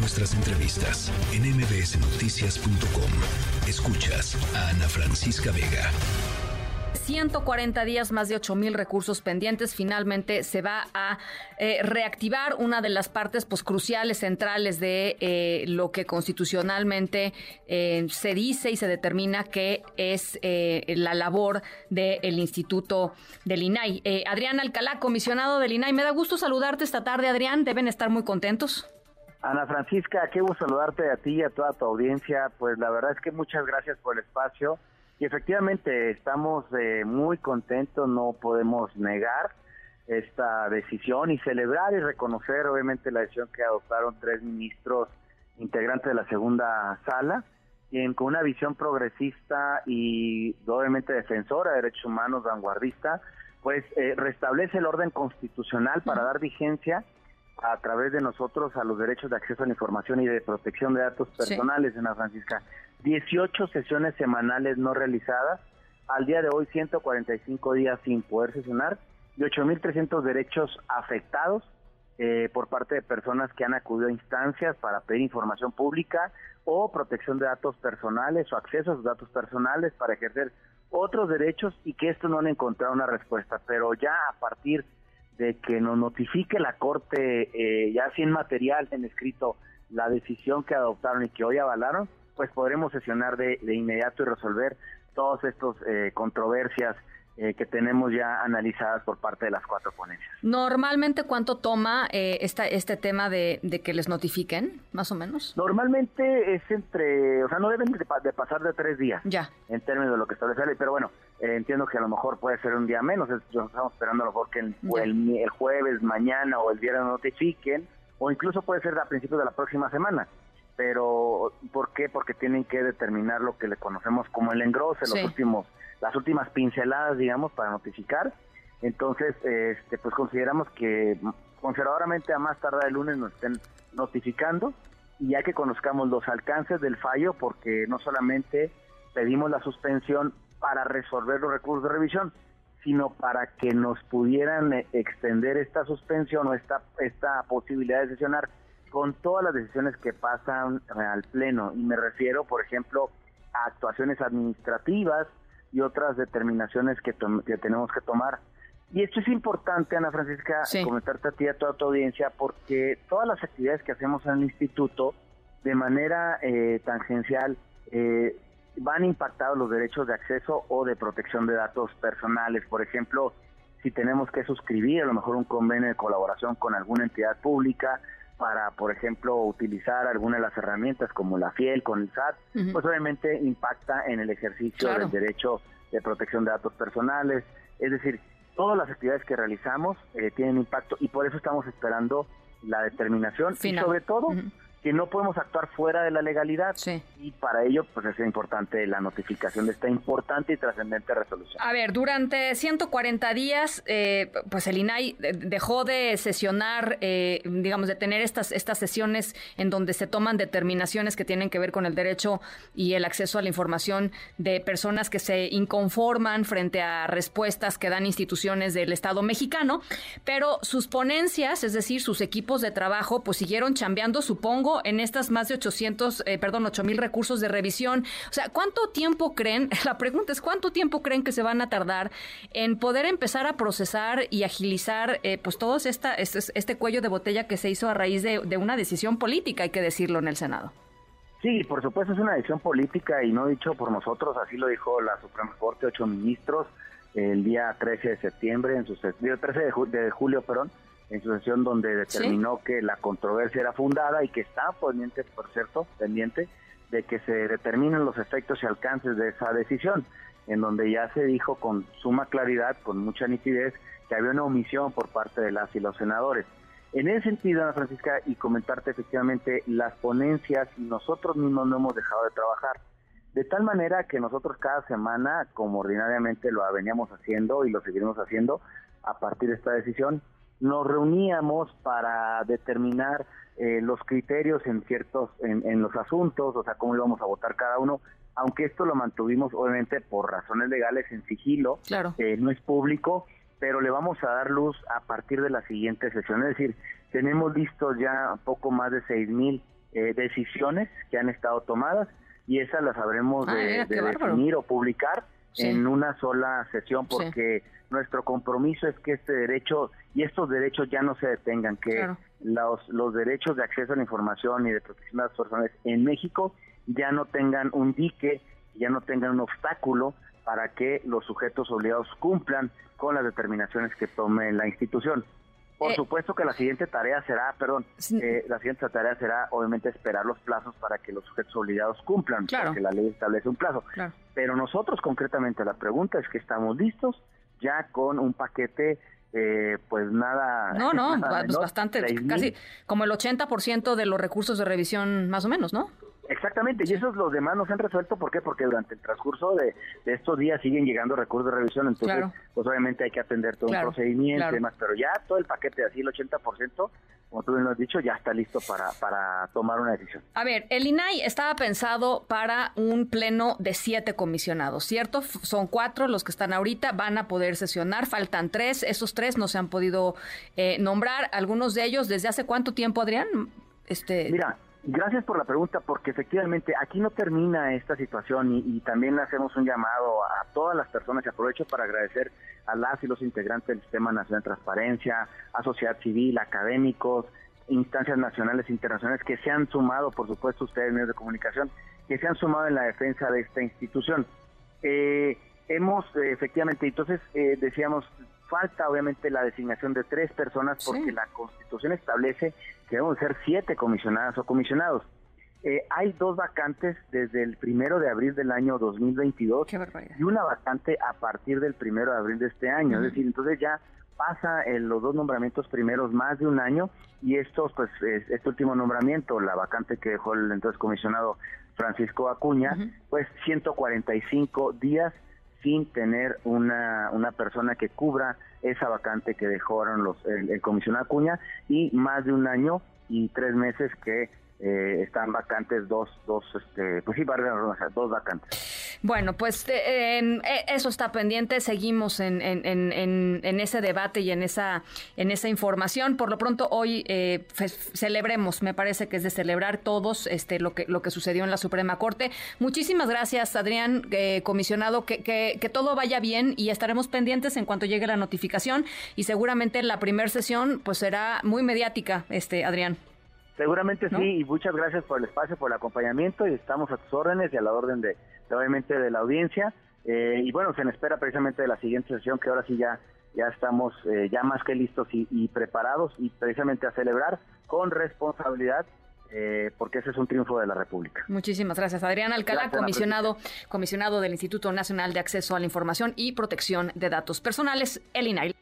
nuestras entrevistas en mbsnoticias.com. Escuchas a Ana Francisca Vega. 140 días, más de 8 mil recursos pendientes. Finalmente se va a eh, reactivar una de las partes pues, cruciales, centrales de eh, lo que constitucionalmente eh, se dice y se determina que es la labor del Instituto del INAI. Adrián Alcalá, comisionado del INAI, me da gusto saludarte esta tarde, Adrián. Deben estar muy contentos. Ana Francisca, qué gusto saludarte a ti y a toda tu audiencia. Pues la verdad es que muchas gracias por el espacio y efectivamente estamos eh, muy contentos, no podemos negar esta decisión y celebrar y reconocer obviamente la decisión que adoptaron tres ministros integrantes de la segunda sala, quien con una visión progresista y obviamente defensora de derechos humanos, vanguardista, pues eh, restablece el orden constitucional para dar vigencia a través de nosotros a los derechos de acceso a la información y de protección de datos personales en la Francisca. 18 sesiones semanales no realizadas, al día de hoy 145 días sin poder sesionar y 8.300 derechos afectados eh, por parte de personas que han acudido a instancias para pedir información pública o protección de datos personales o acceso a sus datos personales para ejercer otros derechos y que esto no han encontrado una respuesta. Pero ya a partir de que nos notifique la Corte, eh, ya sin material en escrito, la decisión que adoptaron y que hoy avalaron, pues podremos sesionar de, inmediato y resolver todas estas eh, controversias eh, que tenemos ya analizadas por parte de las cuatro ponencias. Normalmente, ¿cuánto toma eh, esta, este tema de, que les notifiquen, más o menos? Normalmente es entre, o sea, no deben de, pasar de tres días. Ya. En términos de lo que establece la ley, pero bueno, entiendo que a lo mejor puede ser un día menos. estamos esperando a lo mejor que el, el, jueves, mañana o el viernes notifiquen, o incluso puede ser a principios de la próxima semana pero ¿por qué? Porque tienen que determinar lo que le conocemos como el engrose, los últimos, las últimas pinceladas, digamos, para notificar. Entonces, este, pues consideramos que conservadoramente a más tardar el lunes nos estén notificando y ya que conozcamos los alcances del fallo, porque no solamente pedimos la suspensión para resolver los recursos de revisión, sino para que nos pudieran eh, extender esta suspensión o esta, esta posibilidad de sesionar con todas las decisiones que pasan al Pleno. Y me refiero, por ejemplo, a actuaciones administrativas y otras determinaciones que, que tenemos que tomar. Y esto es importante, Ana Francisca, comentarte a ti y a toda tu audiencia, porque todas las actividades que hacemos en el instituto, de manera eh, tangencial, eh, van impactados los derechos de acceso o de protección de datos personales. Por ejemplo, si tenemos que suscribir a lo mejor un convenio de colaboración con alguna entidad pública, para, por ejemplo, utilizar alguna de las herramientas como la FIEL con el SAT, pues obviamente impacta en el ejercicio del derecho de protección de datos personales. Es decir, todas las actividades que realizamos eh, tienen impacto y por eso estamos esperando la determinación y sobre todo que no podemos actuar fuera de la legalidad. Y para ello pues es importante la notificación de esta importante y trascendente resolución. A ver, durante 140 días eh, pues el INAI dejó de sesionar, eh, digamos, de tener estas, estas sesiones en donde se toman determinaciones que tienen que ver con el derecho y el acceso a la información de personas que se inconforman frente a respuestas que dan instituciones del Estado mexicano, pero sus ponencias, es decir, sus equipos de trabajo, pues siguieron chambeando, supongo, en estas más de 800, eh, perdón, 8 mil recursos de revisión. O sea, ¿cuánto tiempo creen? La pregunta es, ¿cuánto tiempo creen que se van a tardar en poder empezar a procesar y agilizar eh, pues todo esta, este, este, cuello de botella que se hizo a raíz de, una decisión política, hay que decirlo, en el Senado? Sí, por supuesto es una decisión política y no dicho por nosotros, así lo dijo la Suprema Corte, ocho ministros, el día 13 de septiembre, en su 13 de, de julio, perdón, en su sesión donde determinó que la controversia era fundada y que está pendiente, por cierto, pendiente de que se determinen los efectos y alcances de esa decisión, en donde ya se dijo con suma claridad, con mucha nitidez, que había una omisión por parte de las y los senadores. En ese sentido, Ana Francisca, y comentarte efectivamente, las ponencias nosotros mismos no hemos dejado de trabajar. De tal manera que nosotros cada semana, como ordinariamente lo veníamos haciendo y lo seguiremos haciendo a partir de esta decisión, nos reuníamos para determinar eh, los criterios en ciertos en, los asuntos, o sea, cómo íbamos a votar cada uno, aunque esto lo mantuvimos obviamente por razones legales en sigilo, claro. Eh, no es público, pero le vamos a dar luz a partir de la siguiente sesión, es decir, tenemos listos ya poco más de seis mil eh, decisiones que han estado tomadas y esas las habremos ah, de, definir o publicar en una sola sesión porque nuestro compromiso es que este derecho y estos derechos ya no se detengan, que los, los derechos de acceso a la información y de protección de las personas en México ya no tengan un dique, ya no tengan un obstáculo para que los sujetos obligados cumplan con las determinaciones que tome la institución. Por eh, supuesto que la siguiente tarea será, perdón, eh, la siguiente tarea será obviamente esperar los plazos para que los sujetos obligados cumplan, porque la ley establece un plazo. Pero nosotros concretamente la pregunta es que estamos listos ya con un paquete eh, pues nada. No, no, pues bastante, casi como el 80% de los recursos de revisión más o menos, ¿no? Exactamente, y esos los demás no se han resuelto, ¿por qué? Porque durante el transcurso de, estos días siguen llegando recursos de revisión, entonces pues obviamente hay que atender todo un procedimiento y demás, pero ya todo el paquete, así el 80%, como tú bien lo has dicho, ya está listo para, para tomar una decisión. A ver, el INAI estaba pensado para un pleno de siete comisionados, ¿cierto? Son cuatro los que están ahorita, van a poder sesionar, faltan tres, esos tres no se han podido eh, nombrar, algunos de ellos, ¿desde hace cuánto tiempo, Adrián? Este... Mira, Gracias por la pregunta, porque efectivamente aquí no termina esta situación y, también hacemos un llamado a todas las personas y aprovecho para agradecer a las y los integrantes del Sistema Nacional de Transparencia, a sociedad civil, académicos, instancias nacionales e internacionales que se han sumado, por supuesto ustedes medios de comunicación, que se han sumado en la defensa de esta institución. Eh, hemos efectivamente, entonces eh, decíamos, falta obviamente la designación de tres personas porque la Constitución establece que deben ser siete comisionadas o comisionados. Eh, hay dos vacantes desde el primero de abril del año 2022 y una vacante a partir del primero de abril de este año. Es decir, entonces ya pasa en los dos nombramientos primeros más de un año y estos, pues, este último nombramiento, la vacante que dejó el entonces comisionado Francisco Acuña, pues 145 días sin tener una, una persona que cubra esa vacante que dejaron los, el, comisionado Acuña y más de un año y tres meses que eh, están vacantes dos, dos, este, pues sí, dos vacantes. Bueno, pues eh, eh, eso está pendiente. Seguimos en, ese debate y en esa, información. Por lo pronto, hoy celebremos, me parece que es de celebrar todos este, lo, que, lo que sucedió en la Suprema Corte. Muchísimas gracias, Adrián, comisionado. Que, que, que, todo vaya bien y estaremos pendientes en cuanto llegue la notificación. Y seguramente la primera sesión pues será muy mediática, este Adrián. Seguramente sí, y muchas gracias por el espacio, por el acompañamiento, y estamos a tus órdenes y a la orden de, obviamente, de la audiencia. Eh, y bueno, se me espera precisamente de la siguiente sesión, que ahora sí ya, ya estamos eh, ya más que listos y, preparados, y precisamente a celebrar con responsabilidad eh, porque ese es un triunfo de la República. Muchísimas gracias, Adrián Alcalá, comisionado, comisionado del Instituto Nacional de Acceso a la Información y Protección de Datos Personales, el INAI.